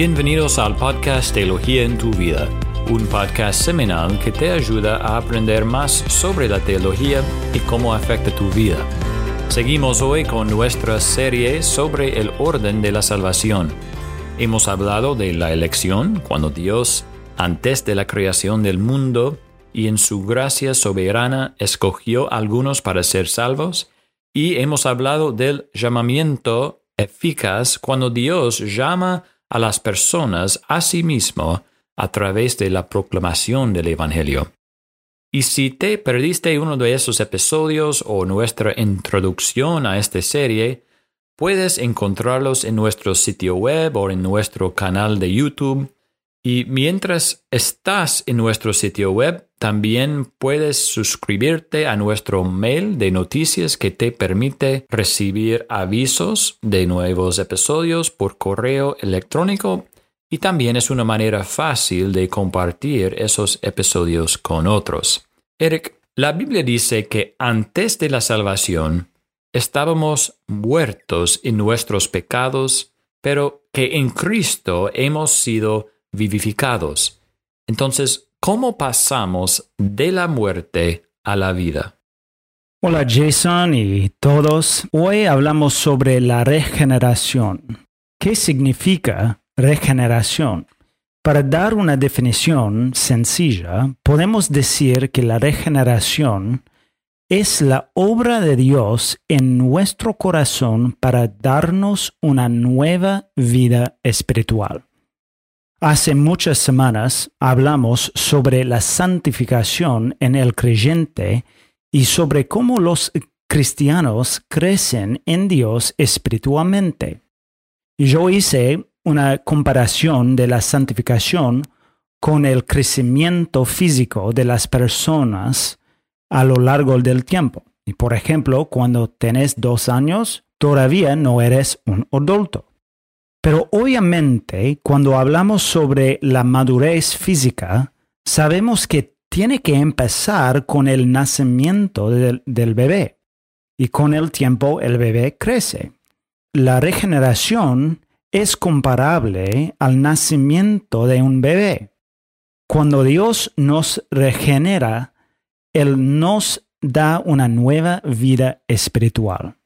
Bienvenidos al podcast Teología en tu vida, un podcast semanal que te ayuda a aprender más sobre la teología y cómo afecta tu vida. Seguimos hoy con nuestra serie sobre el orden de la salvación. Hemos hablado de la elección, cuando Dios, antes de la creación del mundo y en su gracia soberana, escogió a algunos para ser salvos, y hemos hablado del llamamiento eficaz cuando Dios llama a las personas a sí mismo a través de la proclamación del Evangelio. Y si te perdiste uno de esos episodios o nuestra introducción a esta serie, puedes encontrarlos en nuestro sitio web o en nuestro canal de YouTube. Y mientras estás en nuestro sitio web, también puedes suscribirte a nuestro mail de noticias que te permite recibir avisos de nuevos episodios por correo electrónico y también es una manera fácil de compartir esos episodios con otros. Eric, la Biblia dice que antes de la salvación estábamos muertos en nuestros pecados, pero que en Cristo hemos sido vivificados. Entonces, ¿Cómo pasamos de la muerte a la vida? Hola Jason y todos. Hoy hablamos sobre la regeneración. ¿Qué significa regeneración? Para dar una definición sencilla, podemos decir que la regeneración es la obra de Dios en nuestro corazón para darnos una nueva vida espiritual. Hace muchas semanas hablamos sobre la santificación en el creyente y sobre cómo los cristianos crecen en Dios espiritualmente. Yo hice una comparación de la santificación con el crecimiento físico de las personas a lo largo del tiempo. Y por ejemplo, cuando tenés dos años, todavía no eres un adulto. Pero obviamente, cuando hablamos sobre la madurez física, sabemos que tiene que empezar con el nacimiento del, bebé. Y con el tiempo el bebé crece. La regeneración es comparable al nacimiento de un bebé. Cuando Dios nos regenera, Él nos da una nueva vida espiritual.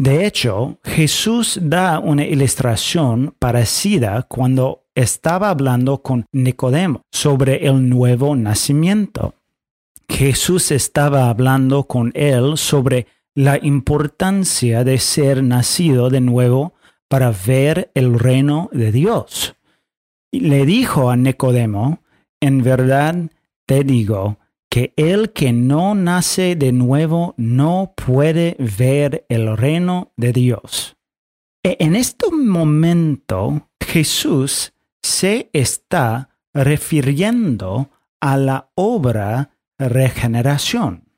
De hecho, Jesús da una ilustración parecida cuando estaba hablando con Nicodemo sobre el nuevo nacimiento. Jesús estaba hablando con él sobre la importancia de ser nacido de nuevo para ver el reino de Dios. Y le dijo a Nicodemo, en verdad te digo, que el que no nace de nuevo no puede ver el reino de Dios. E en este momento Jesús se está refiriendo a la obra regeneración.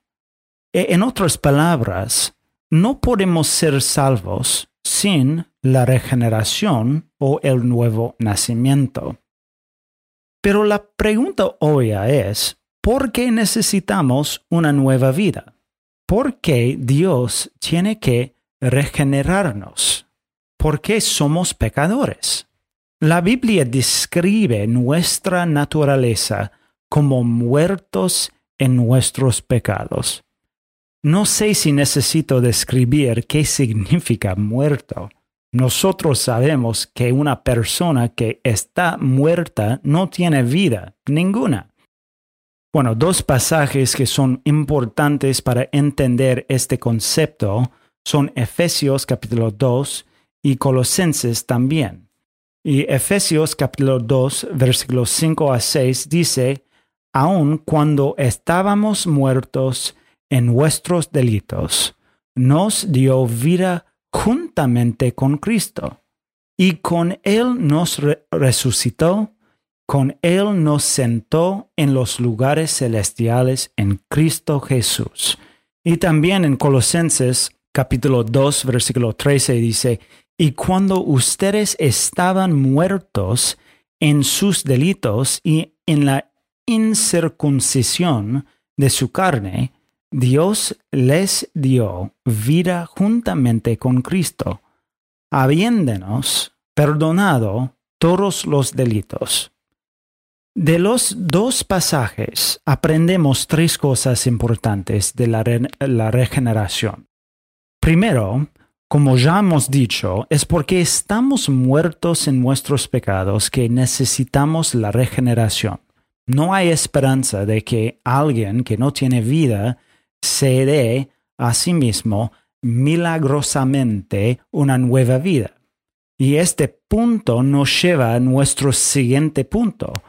E en otras palabras, no podemos ser salvos sin la regeneración o el nuevo nacimiento. Pero la pregunta obvia es, ¿Por qué necesitamos una nueva vida? ¿Por qué Dios tiene que regenerarnos? ¿Por qué somos pecadores? La Biblia describe nuestra naturaleza como muertos en nuestros pecados. No sé si necesito describir qué significa muerto. Nosotros sabemos que una persona que está muerta no tiene vida ninguna. Bueno, dos pasajes que son importantes para entender este concepto son Efesios capítulo 2 y Colosenses también. Y Efesios capítulo 2 versículos 5 a 6 dice, aun cuando estábamos muertos en vuestros delitos, nos dio vida juntamente con Cristo, y con Él nos resucitó con Él nos sentó en los lugares celestiales en Cristo Jesús. Y también en Colosenses capítulo 2 versículo 13 dice, y cuando ustedes estaban muertos en sus delitos y en la incircuncisión de su carne, Dios les dio vida juntamente con Cristo, habiéndonos perdonado todos los delitos. De los dos pasajes aprendemos tres cosas importantes de la, regeneración. Primero, como ya hemos dicho, es porque estamos muertos en nuestros pecados que necesitamos la regeneración. No hay esperanza de que alguien que no tiene vida se dé a sí mismo milagrosamente una nueva vida. Y este punto nos lleva a nuestro siguiente punto,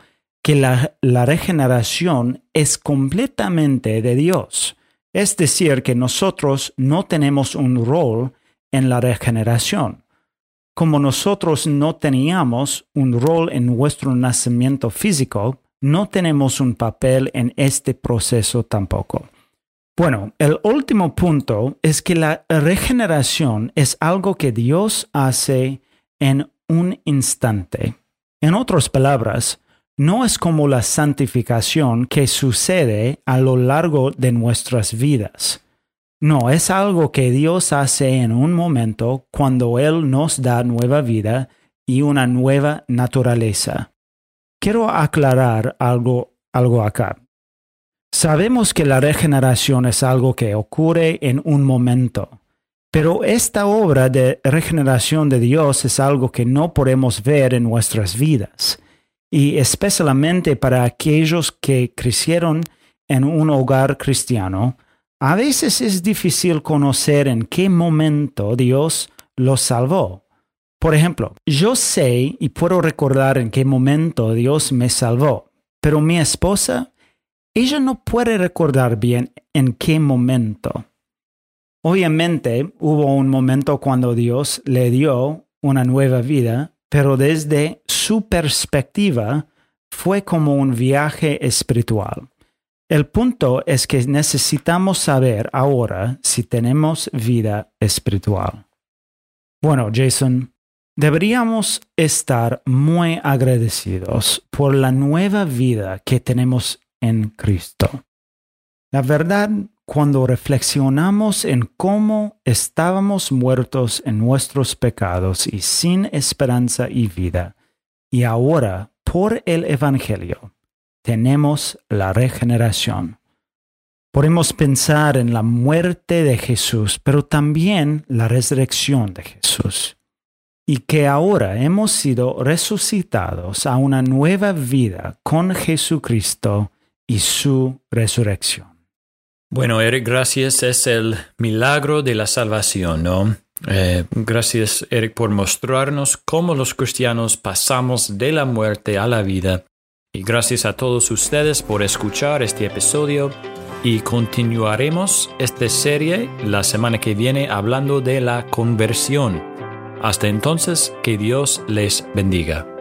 que la, regeneración es completamente de Dios. Es decir, que nosotros no tenemos un rol en la regeneración. Como nosotros no teníamos un rol en nuestro nacimiento físico, no tenemos un papel en este proceso tampoco. Bueno, el último punto es que la regeneración es algo que Dios hace en un instante. En otras palabras, no es como la santificación que sucede a lo largo de nuestras vidas. No, es algo que Dios hace en un momento cuando Él nos da nueva vida y una nueva naturaleza. Quiero aclarar algo, algo acá. Sabemos que la regeneración es algo que ocurre en un momento, pero esta obra de regeneración de Dios es algo que no podemos ver en nuestras vidas, y especialmente para aquellos que crecieron en un hogar cristiano, a veces es difícil conocer en qué momento Dios los salvó. Por ejemplo, yo sé y puedo recordar en qué momento Dios me salvó, pero mi esposa, ella no puede recordar bien en qué momento. Obviamente hubo un momento cuando Dios le dio una nueva vida, pero desde su perspectiva fue como un viaje espiritual. El punto es que necesitamos saber ahora si tenemos vida espiritual. Bueno, Jason, deberíamos estar muy agradecidos por la nueva vida que tenemos en Cristo. La verdad, cuando reflexionamos en cómo estábamos muertos en nuestros pecados y sin esperanza y vida, y ahora, por el Evangelio, tenemos la regeneración. Podemos pensar en la muerte de Jesús, pero también la resurrección de Jesús. Y que ahora hemos sido resucitados a una nueva vida con Jesucristo y su resurrección. Bueno, Eric, gracias. Es el milagro de la salvación, ¿no? Eh, gracias, Eric, por mostrarnos cómo los cristianos pasamos de la muerte a la vida y gracias a todos ustedes por escuchar este episodio y continuaremos esta serie la semana que viene hablando de la conversión. Hasta entonces, que Dios les bendiga.